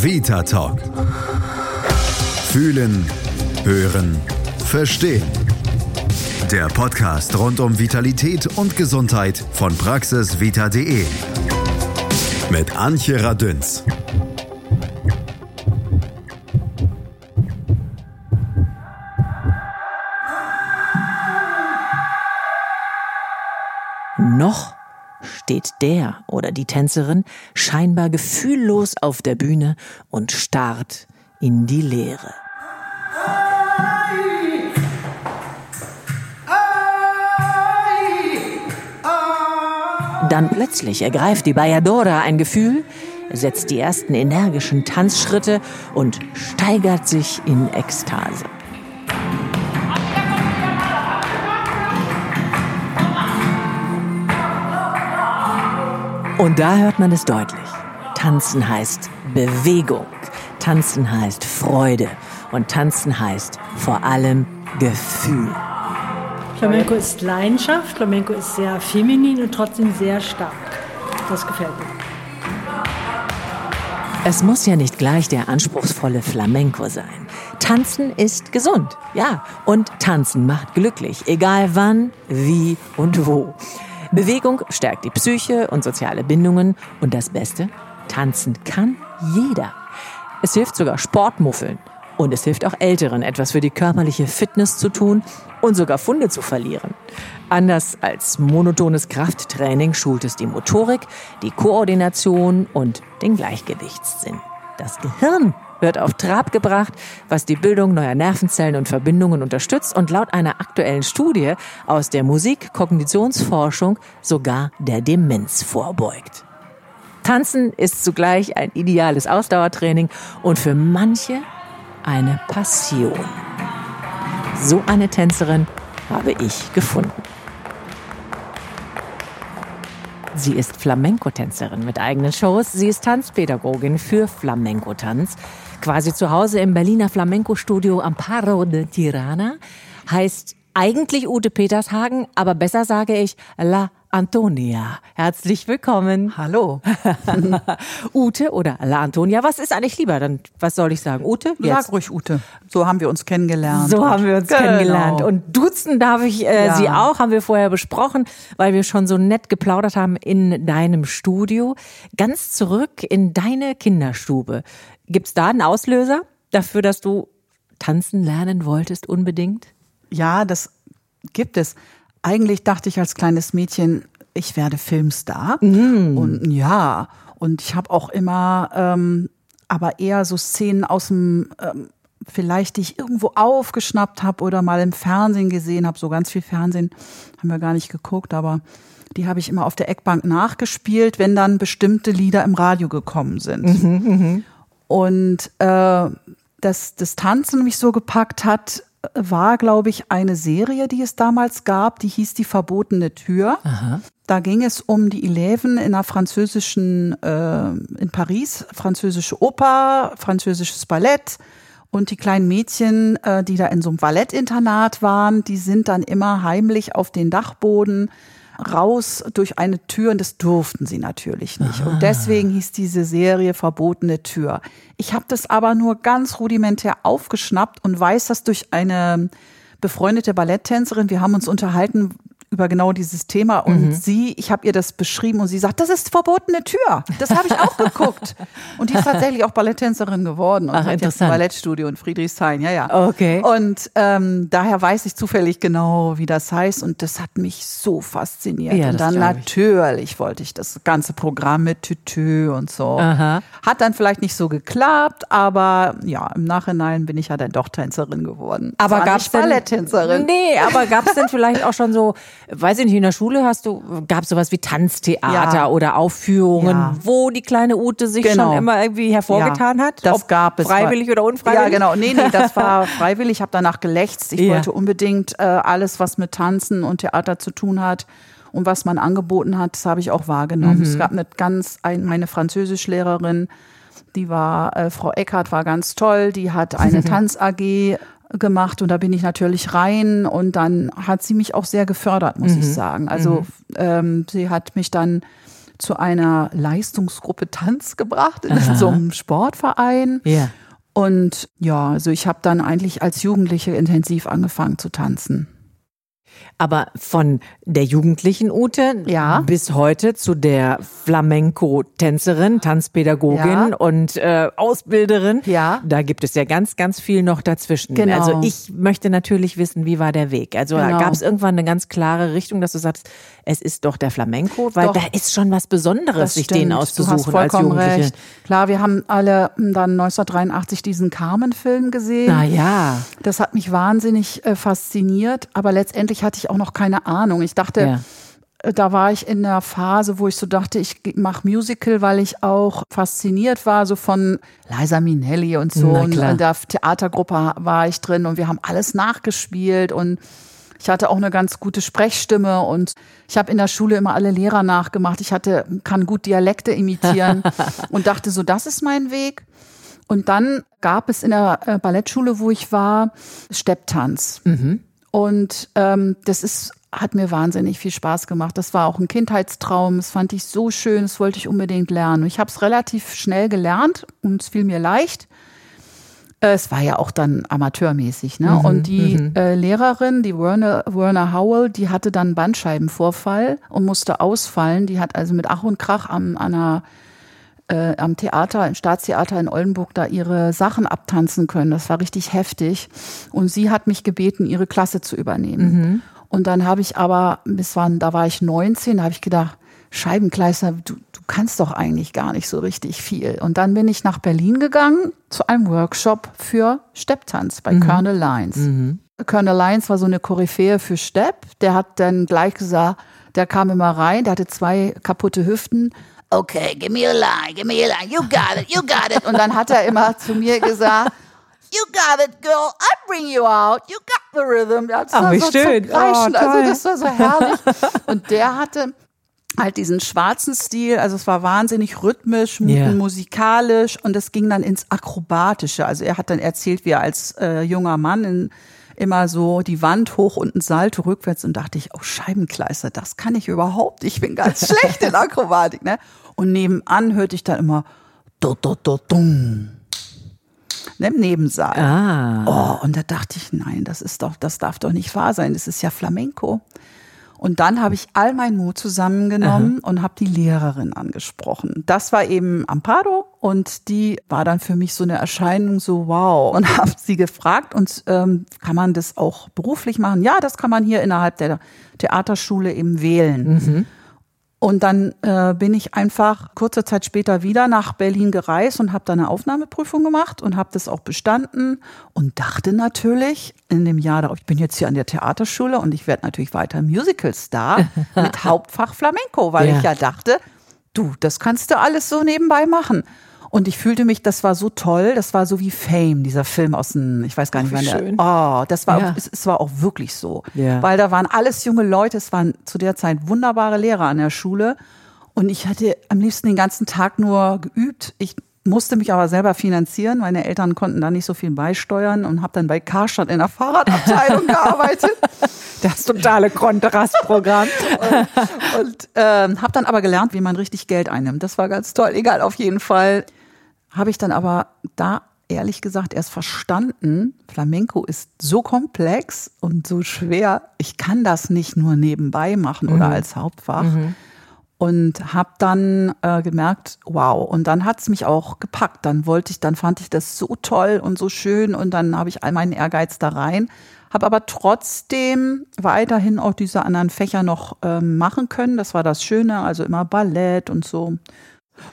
Vita Talk. Fühlen, hören, verstehen. Der Podcast rund um Vitalität und Gesundheit von praxisvita.de. Mit Antje Radünz. Steht der oder die Tänzerin scheinbar gefühllos auf der Bühne und starrt in die Leere. Dann plötzlich ergreift die Bayadora ein Gefühl, setzt die ersten energischen Tanzschritte und steigert sich in Ekstase. Und da hört man es deutlich. Tanzen heißt Bewegung. Tanzen heißt Freude. Und tanzen heißt vor allem Gefühl. Flamenco ist Leidenschaft, Flamenco ist sehr feminin und trotzdem sehr stark. Das gefällt mir. Es muss ja nicht gleich der anspruchsvolle Flamenco sein. Tanzen ist gesund, ja. Und tanzen macht glücklich, egal wann, wie und wo. Bewegung stärkt die Psyche und soziale Bindungen. Und das Beste, tanzen kann jeder. Es hilft sogar Sportmuffeln. Und es hilft auch Älteren, etwas für die körperliche Fitness zu tun und sogar Funde zu verlieren. Anders als monotones Krafttraining schult es die Motorik, die Koordination und den Gleichgewichtssinn. Das Gehirn wird auf Trab gebracht, was die Bildung neuer Nervenzellen und Verbindungen unterstützt und laut einer aktuellen Studie aus der Musik-Kognitionsforschung sogar der Demenz vorbeugt. Tanzen ist zugleich ein ideales Ausdauertraining und für manche eine Passion. So eine Tänzerin habe ich gefunden. Sie ist Flamenco-Tänzerin mit eigenen Shows. Sie ist Tanzpädagogin für Flamenco-Tanz. Quasi zu Hause im Berliner Flamenco-Studio Amparo de Tirana. Heißt eigentlich Ute Petershagen, aber besser sage ich La Antonia. Herzlich willkommen. Hallo. Ute oder La Antonia, was ist eigentlich lieber? Dann, was soll ich sagen? Ute? Jetzt. Sag ruhig Ute. So haben wir uns kennengelernt. So haben wir uns genau. kennengelernt. Und duzen darf ich äh, Ja. Sie auch, haben wir vorher besprochen, weil wir schon so nett geplaudert haben in deinem Studio. Ganz zurück in deine Kinderstube. Gibt's da einen Auslöser dafür, dass du tanzen lernen wolltest unbedingt? Ja, das gibt es. Eigentlich dachte ich als kleines Mädchen, ich werde Filmstar. Und ja, und ich habe auch immer, ähm, aber eher so Szenen aus dem, ähm, vielleicht die ich irgendwo aufgeschnappt habe oder mal im Fernsehen gesehen habe. So ganz viel Fernsehen haben wir gar nicht geguckt, aber die habe ich immer auf der Eckbank nachgespielt, wenn dann bestimmte Lieder im Radio gekommen sind. Und äh, das, das Tanzen mich so gepackt hat, war, glaube ich, eine Serie, die es damals gab, die hieß Die verbotene Tür. Da ging es um die Eleven in einer französischen, äh, in Paris, französische Oper, französisches Ballett. Und die kleinen Mädchen, äh, die da in so einem Ballettinternat waren, die sind dann immer heimlich auf den Dachboden raus durch eine Tür und das durften sie natürlich nicht. Und deswegen hieß diese Serie Verbotene Tür. Ich habe das aber nur ganz rudimentär aufgeschnappt und weiß das durch eine befreundete Balletttänzerin. Wir haben uns unterhalten über genau dieses Thema und sie, ich habe ihr das beschrieben und sie sagt, das ist verbotene Tür. Das habe ich auch geguckt. Und die ist tatsächlich auch Balletttänzerin geworden und Ach, hat jetzt ein. Ballettstudio in Friedrichshain. Ja, ja. Okay. Und ähm, daher weiß ich zufällig genau, wie das heißt. Und das hat mich so fasziniert. Ja, und dann natürlich wollte ich das ganze Programm mit Tütü und so. Aha. Hat dann vielleicht nicht so geklappt, aber ja, im Nachhinein bin ich ja dann doch Tänzerin geworden. Aber nicht denn Balletttänzerin? Nee, aber gab's denn vielleicht auch schon so, weiß ich nicht, in der Schule hast du gab's sowas wie Tanztheater Ja. oder Aufführungen, Ja. wo die kleine Ute sich Genau. schon immer irgendwie hervorgetan Ja, hat? Das Ob gab es. Freiwillig oder unfreiwillig? Ja, genau. Nee, nee, das war freiwillig. Ich habe danach gelächzt. Ich wollte unbedingt äh, alles, was mit Tanzen und Theater zu tun hat und was man angeboten hat, das habe ich auch wahrgenommen. Es gab eine ganz, ein, meine Französischlehrerin, die war, äh, Frau Eckhardt war ganz toll, die hat eine Tanz-AG gemacht und da bin ich natürlich rein und dann hat sie mich auch sehr gefördert, muss ich sagen. Also ähm, sie hat mich dann zu einer Leistungsgruppe Tanz gebracht in Aha. so einem Sportverein. Ja. Und ja, also ich habe dann eigentlich als Jugendliche intensiv angefangen zu tanzen. Aber von der jugendlichen Ute ja. bis heute zu der Flamenco-Tänzerin, Tanzpädagogin ja. und äh, Ausbilderin, ja. da gibt es ja ganz, ganz viel noch dazwischen. Genau. Also ich möchte natürlich wissen, wie war der Weg? Also genau. gab es irgendwann eine ganz klare Richtung, dass du sagst, es ist doch der Flamenco, weil doch. da ist schon was Besonderes, sich den auszusuchen du hast vollkommen als Jugendliche. Recht. Klar, wir haben alle dann 1983 diesen Carmen-Film gesehen. Na ja. Das hat mich wahnsinnig äh, fasziniert, aber letztendlich hatte ich auch noch keine Ahnung. Ich dachte, ja äh, da war ich in der Phase, wo ich so dachte, ich mache Musical, weil ich auch fasziniert war, so von Liza Minnelli und so. Und in der Theatergruppe war ich drin und wir haben alles nachgespielt und ich hatte auch eine ganz gute Sprechstimme und ich habe in der Schule immer alle Lehrer nachgemacht. Ich hatte, kann gut Dialekte imitieren und dachte so, das ist mein Weg. Und dann gab es in der äh, Ballettschule, wo ich war, Stepptanz. Mhm. Und ähm, das ist hat mir wahnsinnig viel Spaß gemacht. Das war auch ein Kindheitstraum. Das fand ich so schön. Das wollte ich unbedingt lernen. Ich habe es relativ schnell gelernt und es fiel mir leicht. Äh, es war ja auch dann amateurmäßig, ne? Mhm, und die mhm. äh, Lehrerin, die Werner, Werner Howell, die hatte dann Bandscheibenvorfall und musste ausfallen. Die hat also mit Ach und Krach am, an einer, äh, am Theater, im Staatstheater in Oldenburg da ihre Sachen abtanzen können. Das war richtig heftig. Und sie hat mich gebeten, ihre Klasse zu übernehmen. Mhm. Und dann habe ich aber, bis wann, da war ich 19, da habe ich gedacht, Scheibenkleister, du, du kannst doch eigentlich gar nicht so richtig viel. Und dann bin ich nach Berlin gegangen zu einem Workshop für Stepptanz bei mhm. Colonel Lines. Mhm. Colonel Lines war so eine Koryphäe für Stepp. Der hat dann gleich gesagt, der kam immer rein, der hatte zwei kaputte Hüften. Okay, give me a line, give me a line, you got it, you got it. Und dann hat er immer zu mir gesagt, You got it, girl. I bring you out. You got the rhythm. Das Ach, wie so schön. Oh, also das war so herrlich. Und der hatte halt diesen schwarzen Stil, also es war wahnsinnig rhythmisch, yeah. musikalisch und es ging dann ins Akrobatische. Also er hat dann erzählt, wie er als äh, junger Mann in, immer so die Wand hoch und ein Salto rückwärts und dachte ich, oh Scheibenkleister, das kann ich überhaupt. Ich bin ganz schlecht in Akrobatik, ne? Und nebenan hörte ich dann immer do do do dum ne, im Nebensaal. Ah. Oh, und da dachte ich, nein, das ist doch, das darf doch nicht wahr sein. Das ist ja Flamenco. Und dann habe ich all meinen Mut zusammengenommen Aha. und habe die Lehrerin angesprochen. Das war eben Amparo und die war dann für mich so eine Erscheinung, so wow. Und habe sie gefragt, und ähm, kann man das auch beruflich machen? Ja, das kann man hier innerhalb der Theaterschule eben wählen. Mhm. Und dann äh, bin ich einfach kurze Zeit später wieder nach Berlin gereist und habe da eine Aufnahmeprüfung gemacht und habe das auch bestanden und dachte natürlich in dem Jahr darauf, ich bin jetzt hier an der Theaterschule und ich werde natürlich weiter Musicalstar mit Hauptfach Flamenco, weil ja. ich ja dachte, du, das kannst du alles so nebenbei machen. Und ich fühlte mich, das war so toll, das war so wie Fame, dieser Film aus dem, ich weiß gar nicht, wann der. Oh, das war, ja. es, es, war auch wirklich so. Ja. Weil da waren alles junge Leute, es waren zu der Zeit wunderbare Lehrer an der Schule. Und ich hatte am liebsten den ganzen Tag nur geübt. Ich musste mich aber selber finanzieren. Meine Eltern konnten da nicht so viel beisteuern und habe dann bei Karstadt in der Fahrradabteilung gearbeitet. Das totale Kontrastprogramm. und und ähm, habe dann aber gelernt, wie man richtig Geld einnimmt. Das war ganz toll. Egal, auf jeden Fall habe ich dann aber da ehrlich gesagt erst verstanden, Flamenco ist so komplex und so schwer. Ich kann das nicht nur nebenbei machen oder mhm. als Hauptfach. Mhm. Und habe dann äh, gemerkt, wow. Und dann hat's mich auch gepackt. Dann wollte ich, dann fand ich das so toll und so schön. Und dann habe ich all meinen Ehrgeiz da rein. Habe aber trotzdem weiterhin auch diese anderen Fächer noch ähm, machen können. Das war das Schöne, also immer Ballett und so.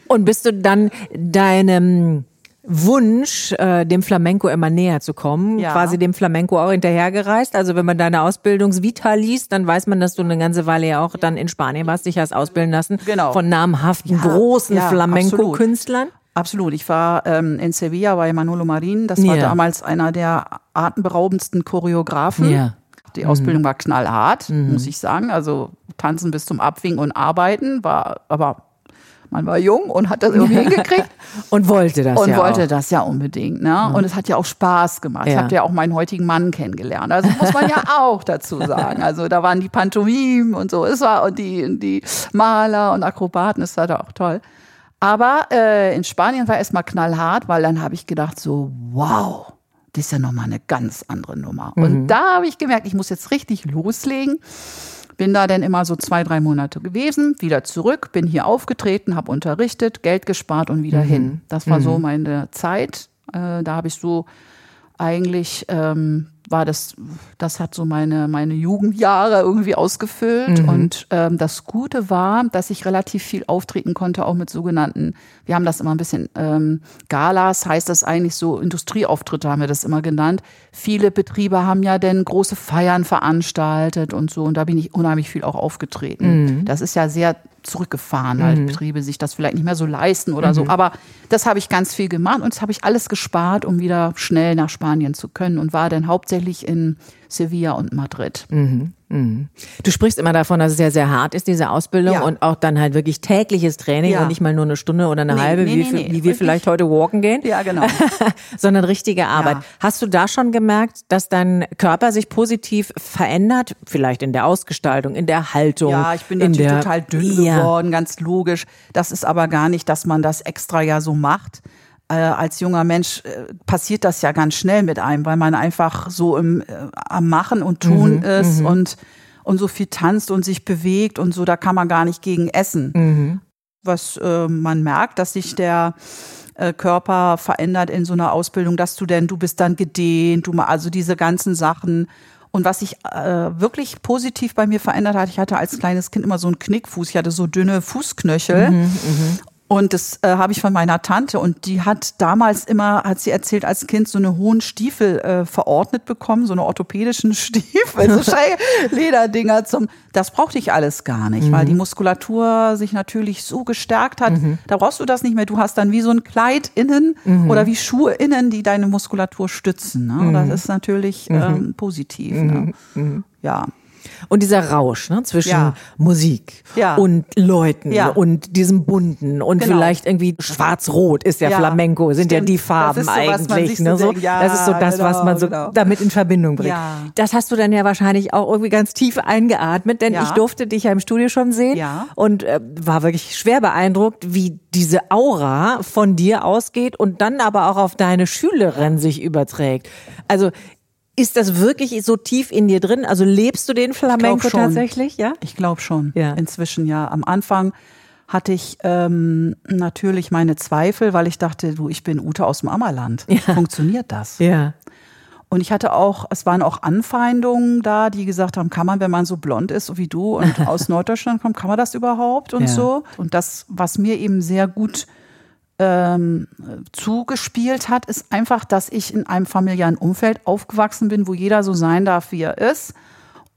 Und bist du dann deinem Wunsch, äh, dem Flamenco immer näher zu kommen, ja. quasi dem Flamenco auch hinterhergereist. Also wenn man deine Ausbildungsvita liest, dann weiß man, dass du eine ganze Weile ja auch dann in Spanien warst, dich hast ausbilden lassen genau. von namhaften, ja, großen ja, Flamenco-Künstlern. Absolut. Ich war ähm, in Sevilla bei Manolo Marin. Das war damals einer der atemberaubendsten Choreografen. Die Ausbildung mhm. war knallhart, mhm. muss ich sagen. Also tanzen bis zum Abwinken und arbeiten war aber man war jung und hat das irgendwie hingekriegt. Und wollte das und ja wollte auch. das ja unbedingt. Ne? Und es hat ja auch Spaß gemacht. Ich Ja. habe ja auch meinen heutigen Mann kennengelernt. Also muss man ja auch dazu sagen. Also da waren die Pantomimen und so. Es war und die, die Maler und Akrobaten. Das war da auch toll. Aber äh, in Spanien war erstmal knallhart, weil dann habe ich gedacht so, wow, das ist ja nochmal eine ganz andere Nummer. Und da habe ich gemerkt, ich muss jetzt richtig loslegen. Bin da dann immer so zwei, drei Monate gewesen, wieder zurück, bin hier aufgetreten, habe unterrichtet, Geld gespart und wieder hin. Das war so meine Zeit. Äh, da habe ich so eigentlich ähm, war das, das hat so meine, meine Jugendjahre irgendwie ausgefüllt. Und ähm, das Gute war, dass ich relativ viel auftreten konnte, auch mit sogenannten, wir haben das immer ein bisschen ähm, Galas, heißt das eigentlich so, Industrieauftritte haben wir das immer genannt. Viele Betriebe haben ja denn große Feiern veranstaltet und so. Und da bin ich unheimlich viel auch aufgetreten. Das ist ja sehr zurückgefahren, halt Betriebe sich das vielleicht nicht mehr so leisten oder so. Aber das habe ich ganz viel gemacht und das habe ich alles gespart, um wieder schnell nach Spanien zu können und war dann hauptsächlich in Sevilla und Madrid. Du sprichst immer davon, dass es ja sehr hart ist, diese Ausbildung Ja. und auch dann halt wirklich tägliches Training Ja. und nicht mal nur eine Stunde oder eine Nee, halbe, nee, wie, nee, wie wir vielleicht heute walken gehen. Ja, genau. sondern richtige Arbeit. Ja. Hast du da schon gemerkt, dass dein Körper sich positiv verändert? Vielleicht in der Ausgestaltung, in der Haltung? Ja, ich bin in natürlich der, total dünn geworden, ganz logisch. Das ist aber gar nicht, dass man das extra ja so macht. Äh, als junger Mensch äh, passiert das ja ganz schnell mit einem, weil man einfach so im, äh, am Machen und Tun ist und, und so viel tanzt und sich bewegt und so, da kann man gar nicht gegen essen. Was äh, man merkt, dass sich der äh, Körper verändert in so einer Ausbildung, dass du denn, du bist dann gedehnt, du also diese ganzen Sachen. Und was sich äh, wirklich positiv bei mir verändert hat, ich hatte als kleines Kind immer so einen Knickfuß, ich hatte so dünne Fußknöchel. Und das äh, habe ich von meiner Tante und die hat damals immer, hat sie erzählt, als Kind so eine hohen Stiefel äh, verordnet bekommen, so eine orthopädischen Stiefel, so Lederdinger zum, das brauchte ich alles gar nicht, weil die Muskulatur sich natürlich so gestärkt hat, da brauchst du das nicht mehr, du hast dann wie so ein Kleid innen oder wie Schuhe innen, die deine Muskulatur stützen. Ne? Das ist natürlich ähm, positiv. Ne? Ja. Und dieser Rausch ne, zwischen Ja. Musik Ja. und Leuten Ja. und diesem Bunten und Genau. vielleicht irgendwie Schwarz-Rot ist ja, Ja, Flamenco, sind ja stimmt. die Das Farben so, eigentlich. Ne, so. Ja, das ist so das, was genau, man so genau. damit in Verbindung bringt. Ja. Das hast du dann ja wahrscheinlich auch irgendwie ganz tief eingeatmet, denn Ja. ich durfte dich ja im Studio schon sehen Ja. und äh, war wirklich schwer beeindruckt, wie diese Aura von dir ausgeht und dann aber auch auf deine Schülerin sich überträgt. Also ist das wirklich so tief in dir drin? Also lebst du den Flamenco tatsächlich? Ja. Ich glaube schon. Ja. Inzwischen ja. Am Anfang hatte ich ähm, natürlich meine Zweifel, weil ich dachte, du, ich bin Ute aus dem Ammerland. Funktioniert das? Ja. Und ich hatte auch, es waren auch Anfeindungen da, die gesagt haben, kann man, wenn man so blond ist so wie du und aus Norddeutschland kommt, kann man das überhaupt und Ja. so. Und das, was mir eben sehr gut ähm, zugespielt hat, ist einfach, dass ich in einem familiären Umfeld aufgewachsen bin, wo jeder so sein darf, wie er ist.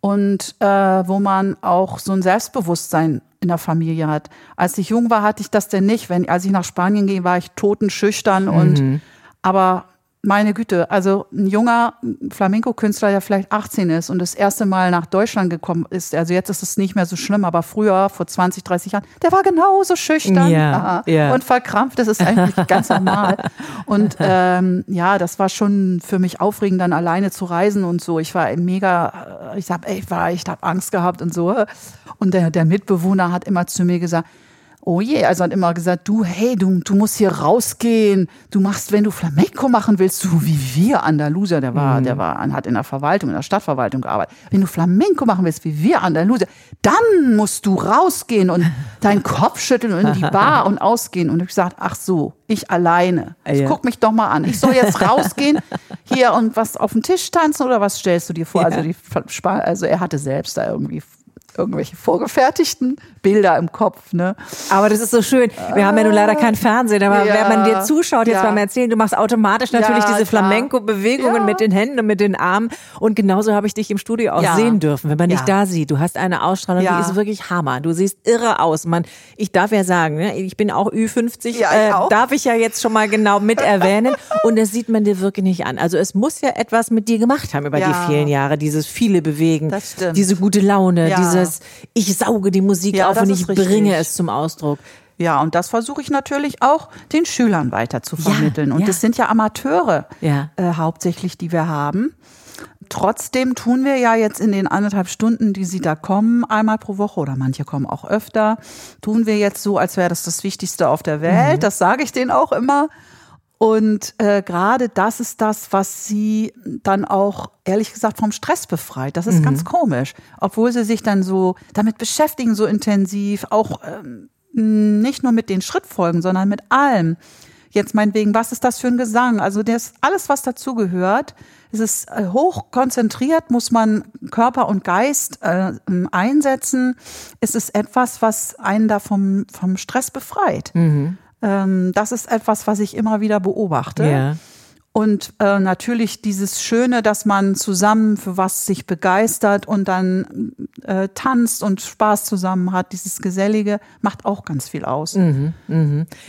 Und äh, wo man auch so ein Selbstbewusstsein in der Familie hat. Als ich jung war, hatte ich das denn nicht. Wenn, als ich nach Spanien ging, war ich totenschüchtern und aber meine Güte, also ein junger Flamenco-Künstler, der vielleicht 18 ist und das erste Mal nach Deutschland gekommen ist, also jetzt ist es nicht mehr so schlimm, aber früher, vor 20, 30 Jahren, der war genauso schüchtern Ja, ja. und verkrampft. Das ist eigentlich ganz normal. Und ähm, ja, das war schon für mich aufregend, dann alleine zu reisen und so. Ich war mega, äh, ich hab, ich war, ich habe Angst gehabt und so. Und der, der Mitbewohner hat immer zu mir gesagt, Oh je, also hat immer gesagt, du, hey, du, du musst hier rausgehen. Du machst, wenn du Flamenco machen willst, so wie wir Andalusier, der war, der war, hat in der Verwaltung, in der Stadtverwaltung gearbeitet. Wenn du Flamenco machen willst, wie wir Andalusier, dann musst du rausgehen und deinen Kopf schütteln und in die Bar und ausgehen. Und ich gesagt, ach so, ich alleine. Ich Ja. guck mich doch mal an. Ich soll jetzt rausgehen hier und was auf den Tisch tanzen oder was stellst du dir vor? Also die, also er hatte selbst da irgendwie irgendwelche vorgefertigten Bilder im Kopf, ne? Aber das ist so schön. Wir haben ja nun leider kein Fernsehen, aber Ja. wenn man dir zuschaut, jetzt Ja. beim Erzählen, du machst automatisch natürlich Ja, diese. Flamenco-Bewegungen mit den Händen und mit den Armen. Und genauso habe ich dich im Studio auch sehen dürfen, wenn man dich da sieht. Du hast eine Ausstrahlung, die ist wirklich Hammer. Du siehst irre aus. Man, ich darf ja sagen, ne, ich bin auch Ü50, Ja, ich äh, auch. darf ich ja jetzt schon mal genau mit erwähnen. Und das sieht man dir wirklich nicht an. Also es muss ja etwas mit dir gemacht haben über die vielen Jahre, dieses viele Bewegen, diese gute Laune, Ja. Dieses ich sauge die Musik Ja, auf und ich richtig. bringe es zum Ausdruck. Ja, und das versuche ich natürlich auch den Schülern weiter zu vermitteln. und ja. das sind ja Amateure Ja. äh, hauptsächlich, die wir haben. Trotzdem tun wir ja jetzt in den anderthalb Stunden, die sie da kommen, einmal pro Woche oder manche kommen auch öfter, tun wir jetzt so, als wäre das das Wichtigste auf der Welt. Das sage ich denen auch immer. Und äh, gerade das ist das, was sie dann auch, ehrlich gesagt, vom Stress befreit. Das ist ganz komisch. Obwohl sie sich dann so damit beschäftigen, so intensiv, auch ähm, nicht nur mit den Schrittfolgen, sondern mit allem. Jetzt meinetwegen, was ist das für ein Gesang? Also das alles, was dazugehört, es ist äh, hoch konzentriert, muss man Körper und Geist äh, einsetzen. Es ist etwas, was einen da vom, vom Stress befreit. Ähm, das ist etwas, was ich immer wieder beobachte. Ja. Und äh, natürlich dieses Schöne, dass man zusammen für was sich begeistert und dann äh, tanzt und Spaß zusammen hat, dieses Gesellige, macht auch ganz viel aus.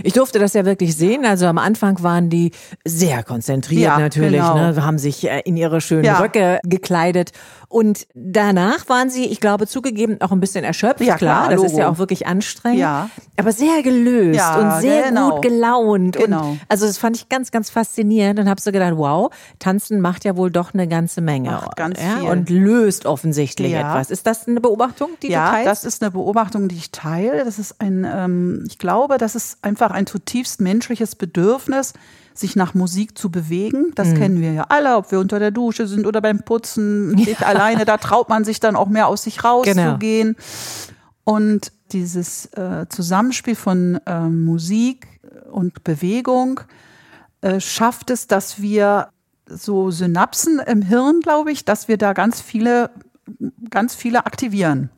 Ich durfte das ja wirklich sehen. Also am Anfang waren die sehr konzentriert Ja, natürlich, genau. ne? haben sich äh, in ihre schönen Ja. Röcke gekleidet. Und danach waren sie, ich glaube, zugegeben auch ein bisschen erschöpft. Ja, klar, das ist ja auch wirklich anstrengend. Ja. Aber sehr gelöst Ja, und sehr genau. gut gelaunt. Genau. Und also das fand ich ganz, ganz faszinierend und habe so gedacht, wow, tanzen macht ja wohl doch eine ganze Menge. Macht ganz ja? viel. Und löst offensichtlich Ja. etwas. Ist das eine Beobachtung, die du ja, teilst? das ist eine Beobachtung, die ich teile. Das ist ein, ähm, ich glaube, das ist einfach ein zutiefst menschliches Bedürfnis, sich nach Musik zu bewegen. Mhm. Das kennen wir ja alle, ob wir unter der Dusche sind oder beim Putzen, nicht alleine, da traut man sich dann auch mehr aus sich rauszugehen. Und dieses äh, Zusammenspiel von ähm, Musik und Bewegung äh, schafft es, dass wir so Synapsen im Hirn, glaube ich, dass wir da ganz viele, ganz viele aktivieren.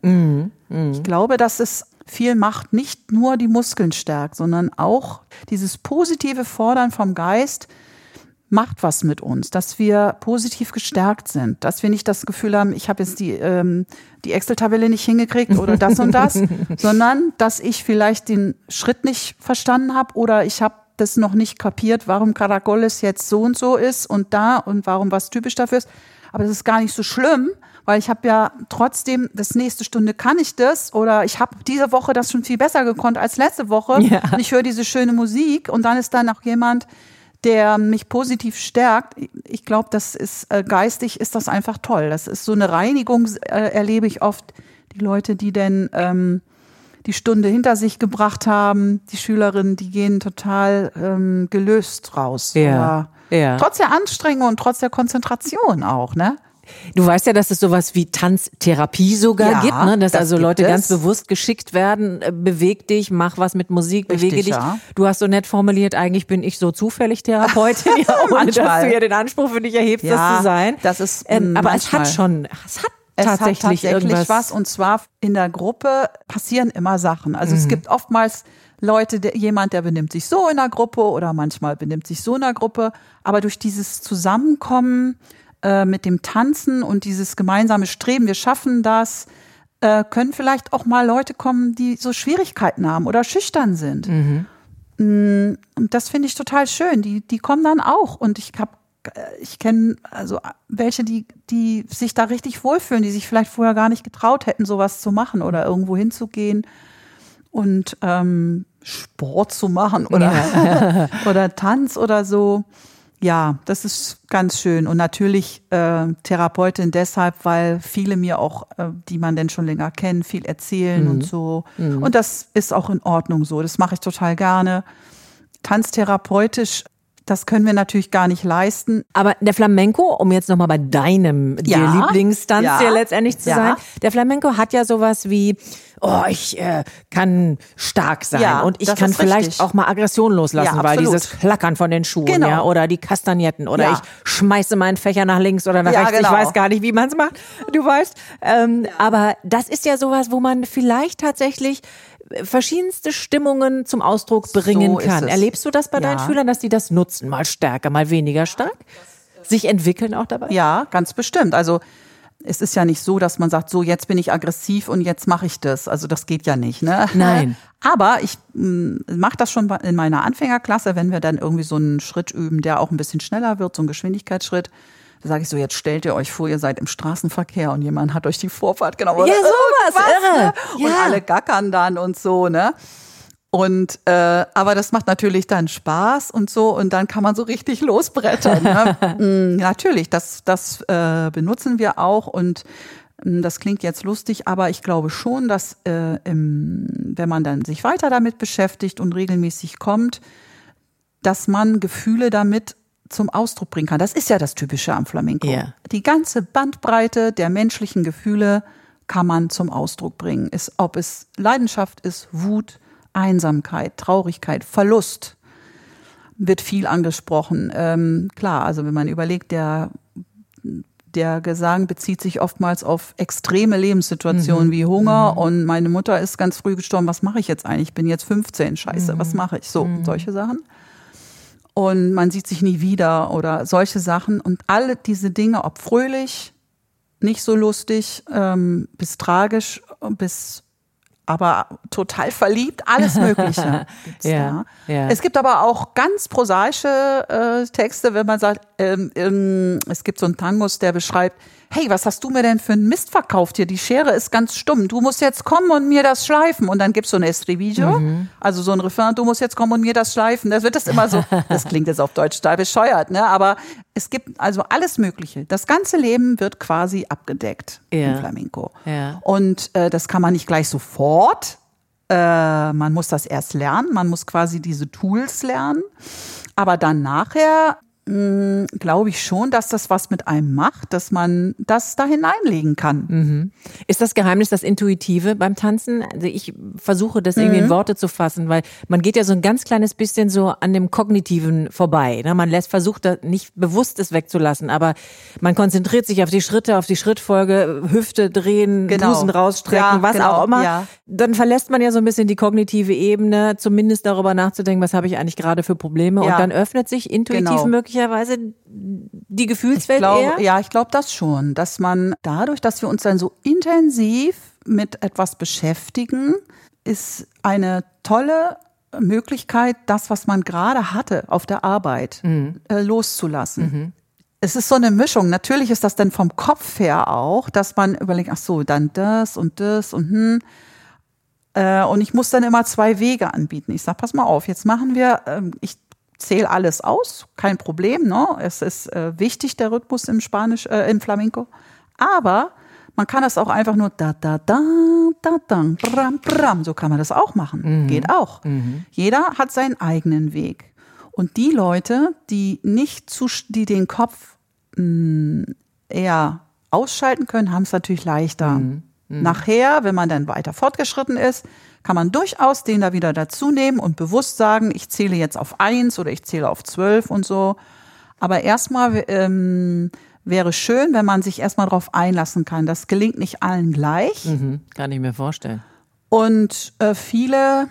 Ich glaube, dass es viel macht, nicht nur die Muskeln stärkt, sondern auch dieses positive Fordern vom Geist macht was mit uns, dass wir positiv gestärkt sind, dass wir nicht das Gefühl haben, ich habe jetzt die, ähm, die Excel-Tabelle nicht hingekriegt oder das und das, sondern dass ich vielleicht den Schritt nicht verstanden habe oder ich habe das noch nicht kapiert, warum Caracoles jetzt so und so ist und da und warum was typisch dafür ist. Aber das ist gar nicht so schlimm, weil ich habe ja trotzdem, das nächste Stunde kann ich das oder ich habe diese Woche das schon viel besser gekonnt als letzte Woche. Ja. Und ich höre diese schöne Musik und dann ist da noch jemand, der mich positiv stärkt. Ich glaube, das ist äh, geistig ist das einfach toll. Das ist so eine Reinigung, äh, erlebe ich oft. Die Leute, die denn ähm, die Stunde hinter sich gebracht haben, die Schülerinnen, die gehen total ähm, gelöst raus. Ja, ja. Trotz der Anstrengung und trotz der Konzentration auch, ne? Du weißt ja, dass es sowas wie Tanztherapie sogar Ja, gibt, ne? dass das also Leute es. ganz bewusst geschickt werden, äh, beweg dich, mach was mit Musik, bewege Richtig, dich. ja. Du hast so nett formuliert, eigentlich bin ich so zufällig Therapeutin, ja, ohne dass du ja den Anspruch für dich erhebst, das Ja, zu sein. das ist, ähm, mm, aber es hat schon, es hat Es tatsächlich, hat tatsächlich irgendwas. was und zwar in der Gruppe passieren immer Sachen. Also Mhm. es gibt oftmals Leute, der, jemand, der benimmt sich so in der Gruppe oder manchmal benimmt sich so in der Gruppe, aber durch dieses Zusammenkommen äh, mit dem Tanzen und dieses gemeinsame Streben, wir schaffen das, äh, können vielleicht auch mal Leute kommen, die so Schwierigkeiten haben oder schüchtern sind. Mhm. Mm, Und das finde ich total schön. Die, die kommen dann auch. Und ich habe, ich kenne also welche, die, die sich da richtig wohlfühlen, die sich vielleicht vorher gar nicht getraut hätten, sowas zu machen oder irgendwo hinzugehen und ähm, Sport zu machen oder, oder Tanz oder so. Ja, das ist ganz schön. Und natürlich äh, Therapeutin deshalb, weil viele mir auch, äh, die man denn schon länger kennt, viel erzählen und so. Und das ist auch in Ordnung so. Das mache ich total gerne. Tanztherapeutisch, das können wir natürlich gar nicht leisten. Aber der Flamenco, um jetzt nochmal bei deinem dir Ja. Lieblingstanz Ja. ja letztendlich zu Ja. sein, der Flamenco hat ja sowas wie, oh, ich äh, kann stark sein Ja, und ich kann vielleicht richtig. auch mal Aggression loslassen, Ja, weil dieses Klackern von den Schuhen, Genau. ja, oder die Kastagnetten oder Ja. ich schmeiße meinen Fächer nach links oder nach rechts, genau. ich weiß gar nicht, wie man es macht, du weißt. Ähm, Aber das ist ja sowas, wo man vielleicht tatsächlich verschiedenste Stimmungen zum Ausdruck bringen So kann. Erlebst du das bei deinen Ja. Schülern, dass die das nutzen? Mal stärker, mal weniger stark? Sich entwickeln auch dabei? Ja, ganz bestimmt. Also es ist ja nicht so, dass man sagt, so jetzt bin ich aggressiv und jetzt mache ich das. Also das geht ja nicht. Ne? Nein. Aber ich mache das schon in meiner Anfängerklasse, wenn wir dann irgendwie so einen Schritt üben, der auch ein bisschen schneller wird, so einen Geschwindigkeitsschritt. Da sage ich so, jetzt stellt ihr euch vor, ihr seid im Straßenverkehr und jemand hat euch die Vorfahrt genommen. Ja, sowas, irre. Ne? Und Ja. alle gackern dann und so, ne? Und äh, aber das macht natürlich dann Spaß und so und dann kann man so richtig losbrettern. Ne? mm, natürlich, das das äh, benutzen wir auch und mm, das klingt jetzt lustig, aber ich glaube schon, dass äh, im, wenn man dann sich weiter damit beschäftigt und regelmäßig kommt, dass man Gefühle damit zum Ausdruck bringen kann. Das ist ja das Typische am Flamenco. Ja. Die ganze Bandbreite der menschlichen Gefühle kann man zum Ausdruck bringen. Ist, ob es Leidenschaft ist, Wut, Einsamkeit, Traurigkeit, Verlust wird viel angesprochen. Ähm, klar, also wenn man überlegt, der, der Gesang bezieht sich oftmals auf extreme Lebenssituationen Mhm. wie Hunger und meine Mutter ist ganz früh gestorben. Was mache ich jetzt eigentlich? Ich bin jetzt 15, scheiße, Mhm. was mache ich? So, solche Sachen. Und man sieht sich nie wieder oder solche Sachen. Und alle diese Dinge, ob fröhlich, nicht so lustig, ähm, bis tragisch, bis aber total verliebt, alles Mögliche gibt's Ja, da. ja. Es gibt aber auch ganz prosaische äh, Texte, wenn man sagt, ähm, ähm, es gibt so einen Tangus, der beschreibt, hey, was hast du mir denn für einen Mist verkauft hier? Die Schere ist ganz stumm. Du musst jetzt kommen und mir das schleifen. Und dann gibt's so ein Estribillo, Mhm. also so ein Refrain, du musst jetzt kommen und mir das schleifen. Das wird das immer so, das klingt jetzt auf Deutsch total bescheuert, ne? Aber es gibt also alles Mögliche. Das ganze Leben wird quasi abgedeckt Ja. im Flamenco. Ja. Und äh, das kann man nicht gleich sofort. Äh, man muss das erst lernen. Man muss quasi diese Tools lernen. Aber dann nachher glaube ich schon, dass das was mit einem macht, dass man das da hineinlegen kann. Ist das Geheimnis das Intuitive beim Tanzen? Also ich versuche das Mhm. irgendwie in Worte zu fassen, weil man geht ja so ein ganz kleines bisschen so an dem Kognitiven vorbei. ne? Man lässt versucht, da nicht bewusst es wegzulassen, aber man konzentriert sich auf die Schritte, auf die Schrittfolge, Hüfte drehen, Genau. Busen rausstrecken, Ja, was genau, auch immer. ja. Dann verlässt man ja so ein bisschen die kognitive Ebene, zumindest darüber nachzudenken, was habe ich eigentlich gerade für Probleme. Und Ja. dann öffnet sich intuitiv Genau. möglicherweise die Ich Gefühlswelt glaube, eher. ja, ich glaube das schon, dass man dadurch, dass wir uns dann so intensiv mit etwas beschäftigen, ist eine tolle Möglichkeit, das, was man gerade hatte auf der Arbeit, äh, loszulassen. Es ist so eine Mischung. Natürlich ist das dann vom Kopf her auch, dass man überlegt, ach so, dann das und das und hm. Äh, und ich muss dann immer zwei Wege anbieten. Ich sag, pass mal auf, jetzt machen wir, ähm, ich zähle alles aus, kein Problem, ne? Es ist äh, wichtig, der Rhythmus im Spanisch, äh, im Flamenco. Aber man kann das auch einfach nur da, da, da, da, da, bram, bram. So kann man das auch machen. Geht auch. Jeder hat seinen eigenen Weg. Und die Leute, die nicht zu, die den Kopf mh, eher ausschalten können, haben es natürlich leichter. Nachher, wenn man dann weiter fortgeschritten ist, kann man durchaus den da wieder dazu nehmen und bewusst sagen, ich zähle jetzt auf eins oder ich zähle auf zwölf und so. Aber erstmal ähm, wäre schön, wenn man sich erstmal darauf einlassen kann. Das gelingt nicht allen gleich. Mhm, kann ich mir vorstellen. Und äh, viele,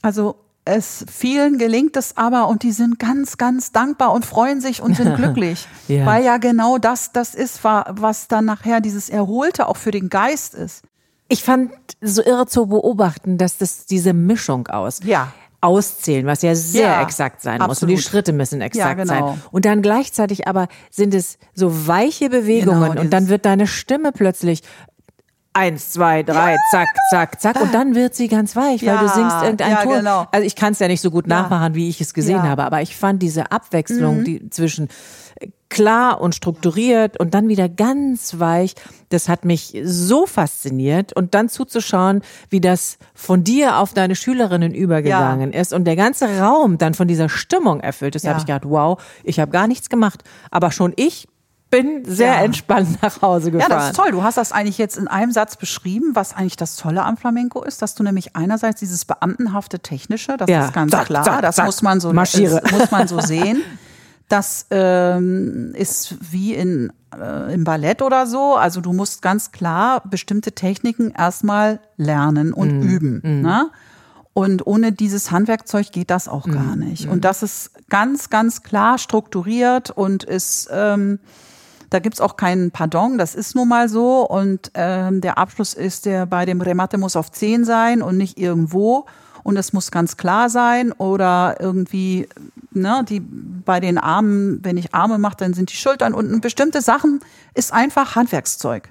also es vielen gelingt es aber und die sind ganz, ganz dankbar und freuen sich und sind glücklich. Ja. Weil ja genau das das ist, wa- was dann nachher dieses Erholte auch für den Geist ist. Ich fand so irre zu beobachten, dass das diese Mischung aus Ja. Auszählen, was ja sehr Ja, exakt sein muss und die absolut. Schritte müssen exakt Ja, genau. sein. Und dann gleichzeitig aber sind es so weiche Bewegungen Genau, und dann wird deine Stimme plötzlich eins, zwei, drei, zack, zack, zack und dann wird sie ganz weich, weil Ja, du singst irgendein ja, Ton. genau. Also ich kann es ja nicht so gut nachmachen, wie ich es gesehen Ja. Mhm. habe, aber ich fand diese Abwechslung die zwischen klar und strukturiert und dann wieder ganz weich. Das hat mich so fasziniert und dann zuzuschauen, wie das von dir auf deine Schülerinnen übergegangen ist und der ganze Raum dann von dieser Stimmung erfüllt ist, Ja. habe ich gedacht, wow, ich habe gar nichts gemacht, aber schon ich bin sehr Ja. entspannt nach Hause Ja, gefahren. das ist toll. Du hast das eigentlich jetzt in einem Satz beschrieben, was eigentlich das Tolle am Flamenco ist, dass du nämlich einerseits dieses beamtenhafte Technische, das Ja. ist ganz Zack, klar, zack, das zack. muss man so Marschiere. muss man so sehen. Das ähm, ist wie in äh, im Ballett oder so. Also du musst ganz klar bestimmte Techniken erstmal lernen und Mhm. üben. Ne? Und ohne dieses Handwerkzeug geht das auch Mhm. gar nicht. Und das ist ganz, ganz klar strukturiert und ist ähm, da gibt's auch keinen Pardon, das ist nun mal so. Und ähm, der Abschluss ist, der bei dem Remate muss auf 10 sein und nicht irgendwo. Und es muss ganz klar sein oder irgendwie, ne, die bei den Armen, wenn ich Arme mache, dann sind die Schultern unten. Bestimmte Sachen ist einfach Handwerkszeug.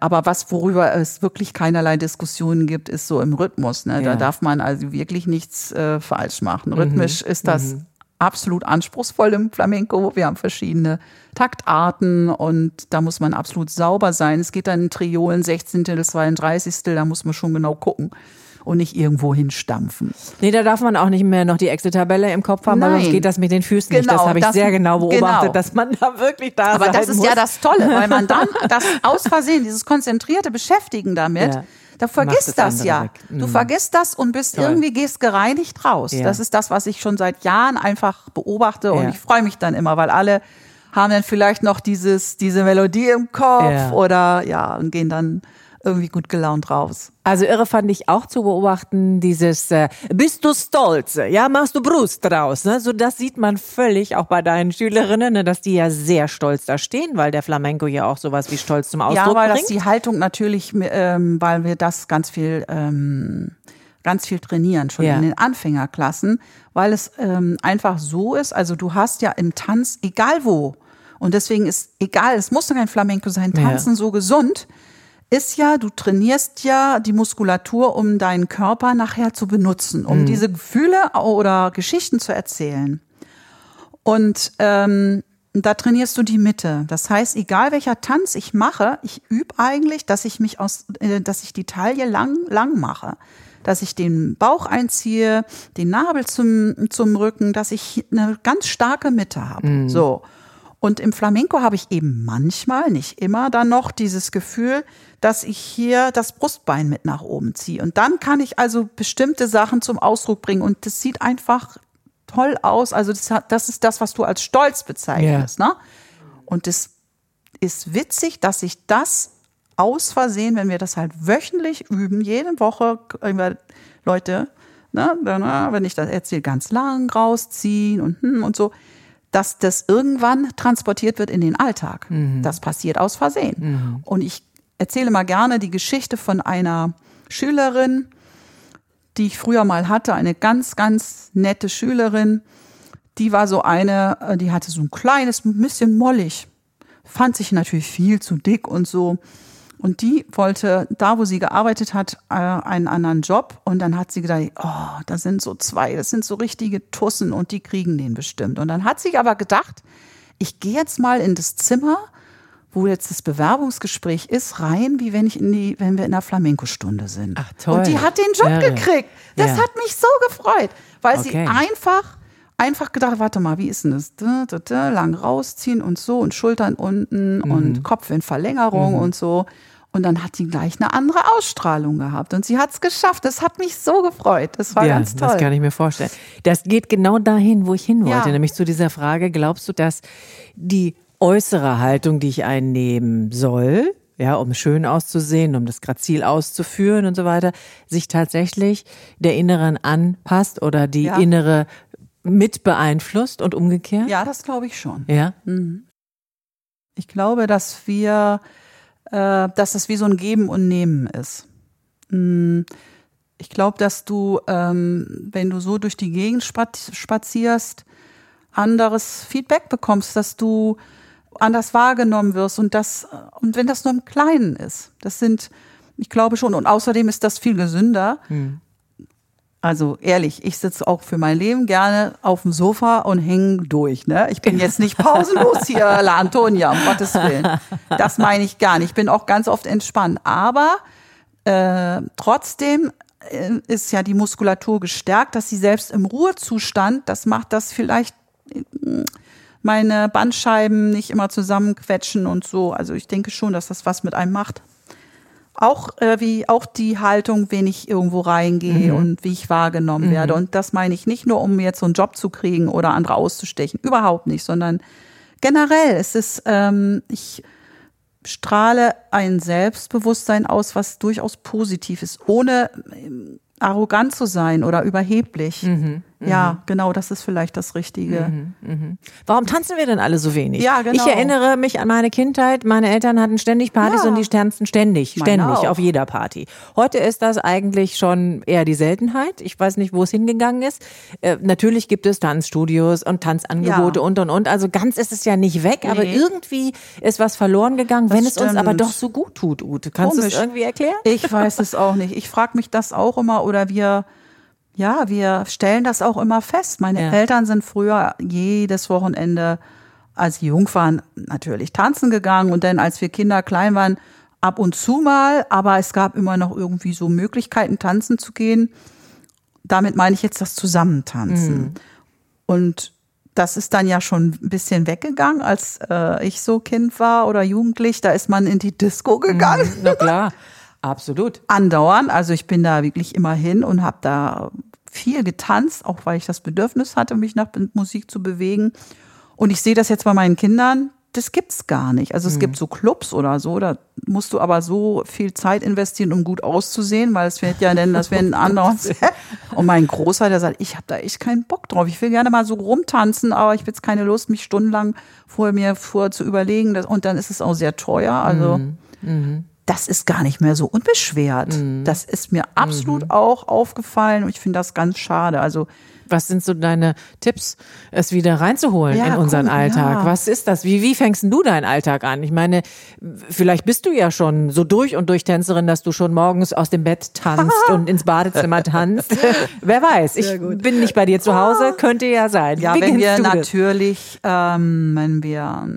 Aber was, worüber es wirklich keinerlei Diskussionen gibt, ist so im Rhythmus. Ne? Da Ja. darf man also wirklich nichts äh, falsch machen. Rhythmisch ist das absolut anspruchsvoll im Flamenco. Wir haben verschiedene Taktarten und da muss man absolut sauber sein. Es geht dann in Triolen, 16., 32., da muss man schon genau gucken und nicht irgendwo hinstampfen. Nee, da darf man auch nicht mehr noch die Excel-Tabelle im Kopf haben, weil Nein. sonst geht das mit den Füßen nicht. Das Genau, habe ich das- sehr genau beobachtet, genau. dass man da wirklich da Aber das ist muss. ja das Tolle, weil man dann das aus Versehen, dieses konzentrierte Beschäftigen damit, Ja. Da vergisst das das, ja. weg. Du Mhm. vergisst das und bist Toll. irgendwie gehst gereinigt raus. Ja. Das ist das, was ich schon seit Jahren einfach beobachte und Ja. ich freue mich dann immer, weil alle haben dann vielleicht noch dieses, diese Melodie im Kopf Ja. oder ja, und gehen dann irgendwie gut gelaunt raus. Also irre fand ich auch zu beobachten, dieses äh, bist du stolz, ja, machst du Brust draus, ne? So das sieht man völlig auch bei deinen Schülerinnen, ne? dass die ja sehr stolz da stehen, weil der Flamenco ja auch sowas wie Stolz zum Ausdruck Ja, weil das bringt. die Haltung natürlich, ähm, weil wir das ganz viel, ähm, ganz viel trainieren, schon Ja. in den Anfängerklassen, weil es ähm, einfach so ist, also du hast ja im Tanz, egal wo, und deswegen ist egal, es muss doch kein Flamenco sein, Ja. Tanzen so gesund, ist ja, du trainierst ja die Muskulatur, um deinen Körper nachher zu benutzen, um diese Gefühle oder Geschichten zu erzählen. Und ähm, da trainierst du die Mitte. Das heißt, egal welcher Tanz ich mache, ich übe eigentlich, dass ich mich aus, äh, dass ich die Taille lang, lang mache. Dass ich den Bauch einziehe, den Nabel zum, zum Rücken, dass ich eine ganz starke Mitte habe. So. Und im Flamenco habe ich eben manchmal, nicht immer, dann noch dieses Gefühl, dass ich hier das Brustbein mit nach oben ziehe. Und dann kann ich also bestimmte Sachen zum Ausdruck bringen. Und das sieht einfach toll aus. Also das, hat, das ist das, was du als Stolz bezeichnest. Ne? Und es ist witzig, dass ich das aus Versehen, wenn wir das halt wöchentlich üben, jede Woche, Leute, ne, äh, wenn ich das erzähle, ganz lang rausziehen und, hm, und so, dass das irgendwann transportiert wird in den Alltag. Das passiert aus Versehen. Und ich erzähle mal gerne die Geschichte von einer Schülerin, die ich früher mal hatte, eine ganz, ganz nette Schülerin. Die war so eine, äh, die hatte so ein kleines, ein bisschen mollig, fand sich natürlich viel zu dick und so. Und die wollte, da wo sie gearbeitet hat, äh, einen anderen Job. Und dann hat sie gedacht, oh, da sind so zwei, das sind so richtige Tussen und die kriegen den bestimmt. Und dann hat sie aber gedacht, ich gehe jetzt mal in das Zimmer, wo jetzt das Bewerbungsgespräch ist, rein, wie wenn ich in die, wenn wir in der Flamenco-Stunde sind. Ach, toll. Und die hat den Job Irre. gekriegt. Das Ja. hat mich so gefreut, weil sie Okay. einfach, einfach gedacht, warte mal, wie ist denn das? Da, da, da, lang rausziehen und so und Schultern unten Mhm. und Kopf in Verlängerung und so. Und dann hat die gleich eine andere Ausstrahlung gehabt. Und sie hat es geschafft. Das hat mich so gefreut. Das war ja, ganz toll. das kann ich mir vorstellen. Das geht genau dahin, wo ich hin wollte, Ja. nämlich zu dieser Frage, glaubst du, dass die äußere Haltung, die ich einnehmen soll, ja, um schön auszusehen, um das Grazil auszuführen und so weiter, sich tatsächlich der inneren anpasst oder die Ja. innere mit beeinflusst und umgekehrt? ja, das glaube ich schon. Ja? Ich glaube, dass wir, äh, dass es wie so ein Geben und Nehmen ist. Mm, Ich glaube, dass du, ähm, wenn du so durch die Gegend spaz- spazierst, anderes Feedback bekommst, dass du anders wahrgenommen wirst und das, und wenn das nur im Kleinen ist. Das sind, ich glaube schon, und außerdem ist das viel gesünder. Also ehrlich, ich sitze auch für mein Leben gerne auf dem Sofa und hänge durch. Ne? Ich bin jetzt nicht pausenlos hier, La Antonia, um Gottes Willen. Das meine ich gar nicht. Ich bin auch ganz oft entspannt. Aber äh, trotzdem äh, ist ja die Muskulatur gestärkt, dass sie selbst im Ruhezustand, das macht das vielleicht äh, meine Bandscheiben nicht immer zusammenquetschen und so. Also ich denke schon, dass das was mit einem macht. Auch äh, wie auch die Haltung, wenn ich irgendwo reingehe und wie ich wahrgenommen werde. Und das meine ich nicht nur, um jetzt so einen Job zu kriegen oder andere auszustechen, überhaupt nicht, sondern generell. Es ist, ähm, ich strahle ein Selbstbewusstsein aus, was durchaus positiv ist, ohne ähm, arrogant zu sein oder überheblich. Ja, genau, das ist vielleicht das Richtige. Warum tanzen wir denn alle so wenig? Ja, genau. Ich erinnere mich an meine Kindheit. Meine Eltern hatten ständig Partys Ja. und die tanzen ständig, Meine ständig auch. auf jeder Party. Heute ist das eigentlich schon eher die Seltenheit. Ich weiß nicht, wo es hingegangen ist. Äh, natürlich gibt es Tanzstudios und Tanzangebote Ja. und und und. Also ganz ist es ja nicht weg, aber Nee. irgendwie ist was verloren gegangen, wenn es uns aber doch so gut tut, Ute. Kannst du es irgendwie erklären? Ich weiß es auch nicht. Ich frage mich das auch immer oder wir, ja, wir stellen das auch immer fest. Meine Ja. Eltern sind früher jedes Wochenende, als sie jung waren, natürlich tanzen gegangen und dann, als wir Kinder klein waren, ab und zu mal, aber es gab immer noch irgendwie so Möglichkeiten, tanzen zu gehen. Damit meine ich jetzt das Zusammentanzen. Und das ist dann ja schon ein bisschen weggegangen, als äh, ich so Kind war oder jugendlich. Da ist man in die Disco gegangen Na klar, absolut. andauern. Also ich bin da wirklich immer hin und habe da viel getanzt, auch weil ich das Bedürfnis hatte, mich nach Musik zu bewegen. Und ich sehe das jetzt bei meinen Kindern, das gibt's gar nicht. Also es gibt so Clubs oder so, da musst du aber so viel Zeit investieren, um gut auszusehen, weil es wird ja dann, das werden andauernd. Und mein Großer, der sagt, ich habe da echt keinen Bock drauf. Ich will gerne mal so rumtanzen, aber ich habe jetzt keine Lust, mich stundenlang vor mir vor zu überlegen. Und dann ist es auch sehr teuer. Also das ist gar nicht mehr so unbeschwert. Das ist mir absolut auch aufgefallen und ich finde das ganz schade. Also Was sind so deine Tipps, es wieder reinzuholen Ja, in unseren guck, Alltag? ja. Was ist das? Wie, wie fängst du deinen Alltag an? Ich meine, vielleicht bist du ja schon so durch und durch Tänzerin, dass du schon morgens aus dem Bett tanzt und ins Badezimmer tanzt. Wer weiß, ich bin nicht bei dir zu Hause, könnte ja sein. ja, wie wenn wir natürlich, ähm, wenn wir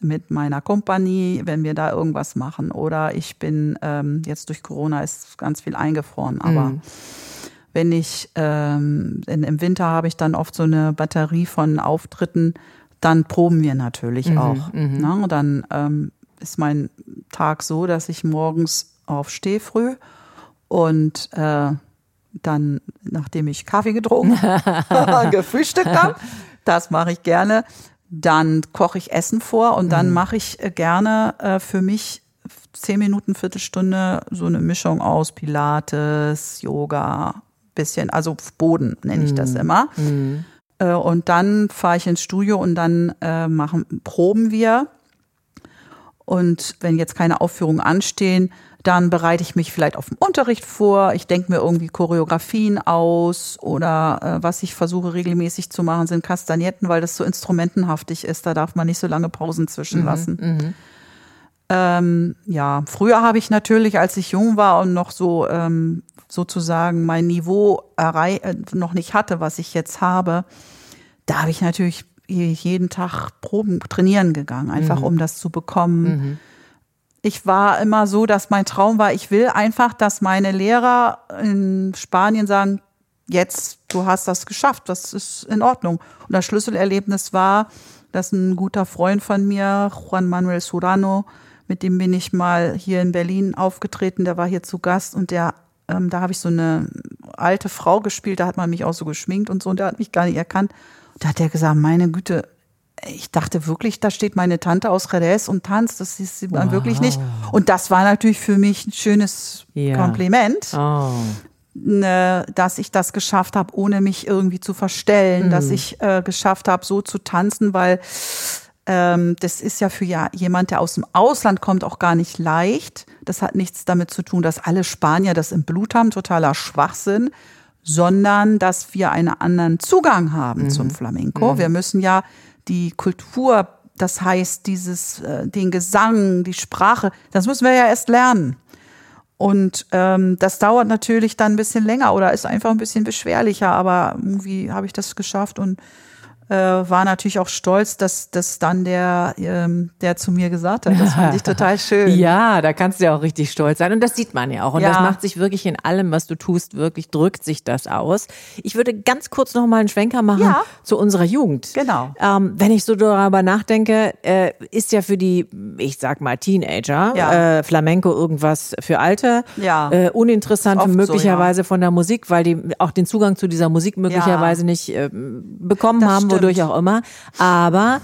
mit meiner Kompanie, wenn wir da irgendwas machen oder ich bin ähm, jetzt durch Corona ist ganz viel eingefroren, aber wenn ich ähm, in, im Winter habe ich dann oft so eine Batterie von Auftritten, dann proben wir natürlich auch. Ne? Und dann ähm, ist mein Tag so, dass ich morgens aufstehe früh und äh, dann, nachdem ich Kaffee getrunken, gefrühstückt habe, das mache ich gerne, dann koche ich Essen vor und dann mache ich äh, gerne äh, für mich zehn Minuten, Viertelstunde so eine Mischung aus Pilates, Yoga, bisschen, also Boden nenne ich das immer. Äh, und dann fahre ich ins Studio und dann äh, machen, proben wir. Und wenn jetzt keine Aufführungen anstehen, dann bereite ich mich vielleicht auf den Unterricht vor. Ich denke mir irgendwie Choreografien aus oder äh, was ich versuche regelmäßig zu machen, sind Kastagnetten, weil das so instrumentenhaftig ist. Da darf man nicht so lange Pausen zwischenlassen. Ähm, ja, früher habe ich natürlich, als ich jung war und noch so ähm, sozusagen mein Niveau äh, noch nicht hatte, was ich jetzt habe, da habe ich natürlich jeden Tag Proben trainieren gegangen, einfach um das zu bekommen. Ich war immer so, dass mein Traum war, ich will einfach, dass meine Lehrer in Spanien sagen, jetzt, du hast das geschafft, das ist in Ordnung. Und das Schlüsselerlebnis war, dass ein guter Freund von mir, Juan Manuel Surano, mit dem bin ich mal hier in Berlin aufgetreten, der war hier zu Gast und der, ähm, da habe ich so eine alte Frau gespielt, da hat man mich auch so geschminkt und so und der hat mich gar nicht erkannt. Da hat er gesagt, meine Güte, ich dachte wirklich, da steht meine Tante aus Jerez und tanzt. Das ist sie dann wirklich nicht. Und das war natürlich für mich ein schönes Ja. Kompliment, Oh. ne, dass ich das geschafft habe, ohne mich irgendwie zu verstellen, Mhm. dass ich äh, geschafft habe, so zu tanzen, weil ähm, das ist ja für ja, jemand, der aus dem Ausland kommt, auch gar nicht leicht. Das hat nichts damit zu tun, dass alle Spanier das im Blut haben, totaler Schwachsinn, sondern dass wir einen anderen Zugang haben zum Flamenco. Wir müssen ja die Kultur, das heißt dieses, äh, den Gesang, die Sprache, das müssen wir ja erst lernen. Und ähm, das dauert natürlich dann ein bisschen länger oder ist einfach ein bisschen beschwerlicher, aber irgendwie habe ich das geschafft und äh, war natürlich auch stolz, dass, dass dann der, ähm, der zu mir gesagt hat. Das fand ich total schön. Ja, da kannst du ja auch richtig stolz sein. Und das sieht man ja auch. Und Ja. das macht sich wirklich in allem, was du tust, wirklich drückt sich das aus. Ich würde ganz kurz noch mal einen Schwenker machen Ja. zu unserer Jugend. Genau. Ähm, wenn ich so darüber nachdenke, äh, ist ja für die, ich sag mal, Teenager Ja. äh, Flamenco irgendwas für Alte, Ja. äh, uninteressant oft so, möglicherweise von der Musik, weil die auch den Zugang zu dieser Musik möglicherweise nicht äh, bekommen Das haben, stimmt. Wodurch auch immer. Aber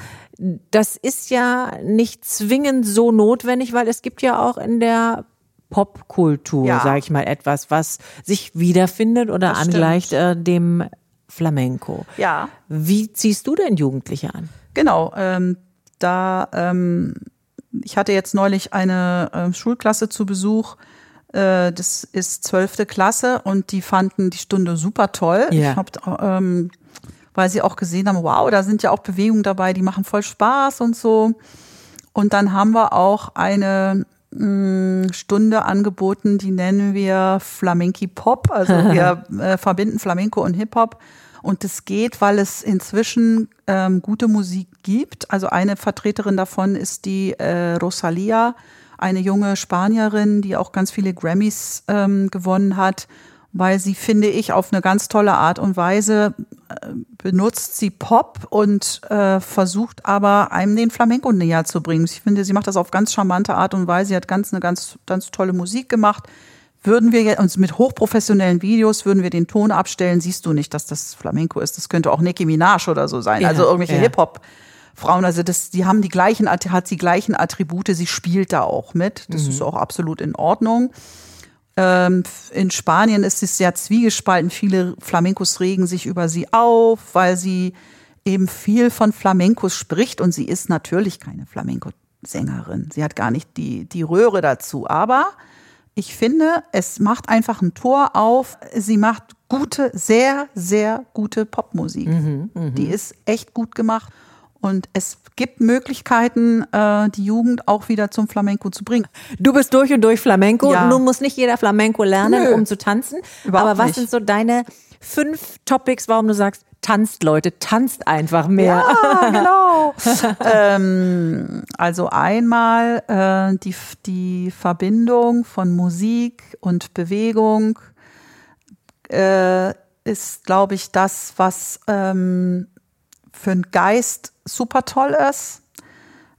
das ist ja nicht zwingend so notwendig, weil es gibt ja auch in der Popkultur, Ja. sage ich mal, etwas, was sich wiederfindet oder Das angleicht äh, dem Flamenco. Ja. Wie ziehst du denn Jugendliche an? Genau, ähm, da ähm, ich hatte jetzt neulich eine äh, Schulklasse zu Besuch. Äh, das ist zwölfte Klasse und die fanden die Stunde super toll. Ja. Ich hab, ähm, weil sie auch gesehen haben, wow, da sind ja auch Bewegungen dabei, die machen voll Spaß und so. Und dann haben wir auch eine mh, Stunde angeboten, die nennen wir Flamenki Pop. Also wir äh, verbinden Flamenco und Hip Hop. Und das geht, weil es inzwischen ähm, gute Musik gibt. Also eine Vertreterin davon ist die äh, Rosalia, eine junge Spanierin, die auch ganz viele Grammys ähm, gewonnen hat, weil sie, finde ich, auf eine ganz tolle Art und Weise benutzt sie Pop und äh, versucht aber einem den Flamenco näher zu bringen. Ich finde, sie macht das auf ganz charmante Art und Weise. Sie hat ganz eine ganz, ganz tolle Musik gemacht würden wir uns mit hochprofessionellen Videos, würden wir den Ton abstellen, siehst du nicht, dass das Flamenco ist. Das könnte auch Nicki Minaj oder so sein. Ja, also irgendwelche ja. Hip-Hop. Frauen, also das, die haben die gleichen, hat die gleichen Attribute, sie spielt da auch mit. Das ist auch absolut in Ordnung. Ähm, in Spanien ist es sehr zwiegespalten. Viele Flamencos regen sich über sie auf, weil sie eben viel von Flamencos spricht und sie ist natürlich keine Flamenco-Sängerin. Sie hat gar nicht die, die Röhre dazu. Aber ich finde, es macht einfach ein Tor auf. Sie macht gute, sehr, sehr gute Popmusik. Die ist echt gut gemacht. Und es gibt Möglichkeiten, äh, die Jugend auch wieder zum Flamenco zu bringen. Du bist durch und durch Flamenco. Ja. Nun muss nicht jeder Flamenco lernen, Nö. um zu tanzen. Überhaupt Aber was nicht. sind so deine fünf Topics, warum du sagst, tanzt Leute, tanzt einfach mehr? Ja, genau. ähm, also einmal äh, die, die Verbindung von Musik und Bewegung äh, ist, glaube ich, das, was ähm, für den Geist super toll ist.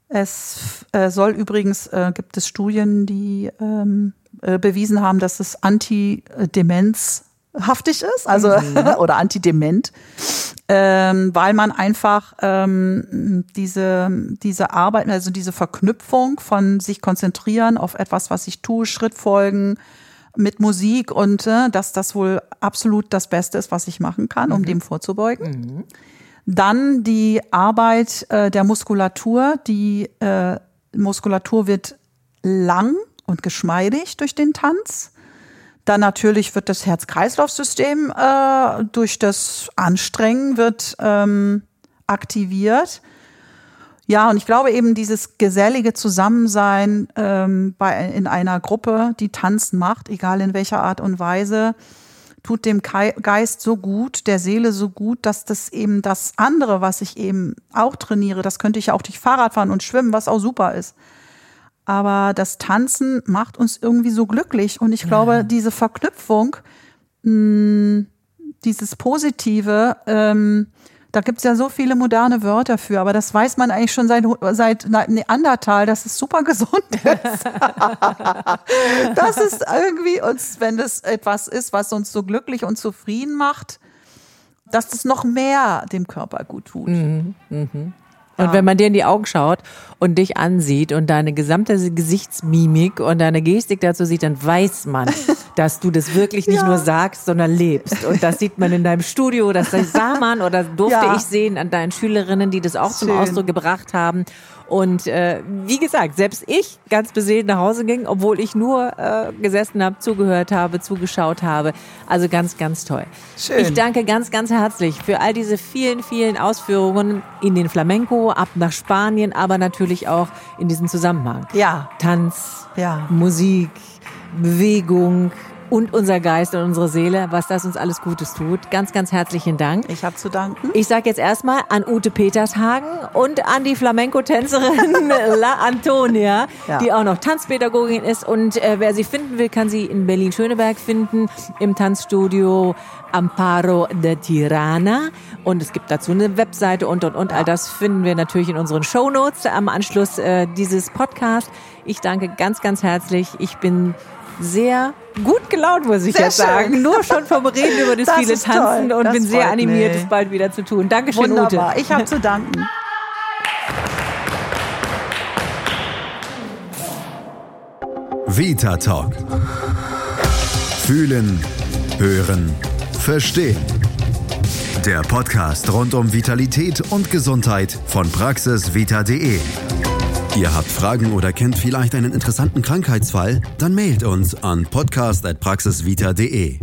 Es äh, soll übrigens, äh, gibt es Studien, die ähm, äh, bewiesen haben, dass es antidemenzhaftig ist, also oder antidement, ähm, weil man einfach ähm, diese, diese Arbeit, also diese Verknüpfung von sich konzentrieren auf etwas, was ich tue, Schritt folgen mit Musik und äh, dass das wohl absolut das Beste ist, was ich machen kann, um dem vorzubeugen. Dann die Arbeit äh, der Muskulatur. Die äh, Muskulatur wird lang und geschmeidig durch den Tanz. Dann natürlich wird das Herz-Kreislauf-System äh, durch das Anstrengen wird ähm, aktiviert. Ja, und ich glaube eben dieses gesellige Zusammensein ähm, bei, in einer Gruppe, die Tanzen macht, egal in welcher Art und Weise, tut dem Geist so gut, der Seele so gut, dass das eben das andere, was ich eben auch trainiere, das könnte ich ja auch durch Fahrrad fahren und schwimmen, was auch super ist. Aber das Tanzen macht uns irgendwie so glücklich und ich glaube, diese Verknüpfung, mh, dieses Positive, ähm, da gibt's ja so viele moderne Wörter für, aber das weiß man eigentlich schon seit, seit Neandertal, dass es super gesund ist. das ist irgendwie uns, wenn das etwas ist, was uns so glücklich und zufrieden macht, dass das noch mehr dem Körper gut tut. Und wenn man dir in die Augen schaut und dich ansieht und deine gesamte Gesichtsmimik und deine Gestik dazu sieht, dann weiß man, dass du das wirklich nicht Ja. nur sagst, sondern lebst. Und das sieht man in deinem Studio, das sah man oder durfte Ja. ich sehen an deinen Schülerinnen, die das auch zum Schön. Ausdruck gebracht haben. Und äh, wie gesagt, selbst ich ganz beseelt nach Hause ging, obwohl ich nur äh, gesessen habe, zugehört habe, zugeschaut habe. Also ganz, ganz toll. Schön. Ich danke ganz, ganz herzlich für all diese vielen, vielen Ausführungen in den Flamenco, ab nach Spanien, aber natürlich auch in diesem Zusammenhang. Ja. Tanz, Ja. Musik, Bewegung und unser Geist und unsere Seele, was das uns alles Gutes tut. Ganz, ganz herzlichen Dank. Ich habe zu danken. Ich sage jetzt erstmal an Ute Petershagen und an die Flamenco-Tänzerin La Antonia, Ja. die auch noch Tanzpädagogin ist. Und äh, wer sie finden will, kann sie in Berlin-Schöneberg finden, im Tanzstudio Amparo de Tirana. Und es gibt dazu eine Webseite und, und, und. All das finden wir natürlich in unseren Shownotes am Anschluss äh, dieses Podcast. Ich danke ganz, ganz herzlich. Ich bin sehr gut gelaunt, muss ich Sehr jetzt schön. sagen. Nur schon vom Reden über das, Das viele toll. Tanzen und Das bin sehr animiert, mich. es bald wieder zu tun. Dankeschön, Wunderbar. Ute. Ich habe zu danken. Vita Talk. Fühlen, hören, verstehen. Der Podcast rund um Vitalität und Gesundheit von praxisvita.de. Ihr habt Fragen oder kennt vielleicht einen interessanten Krankheitsfall? Dann mailt uns an podcast.praxisvita.de.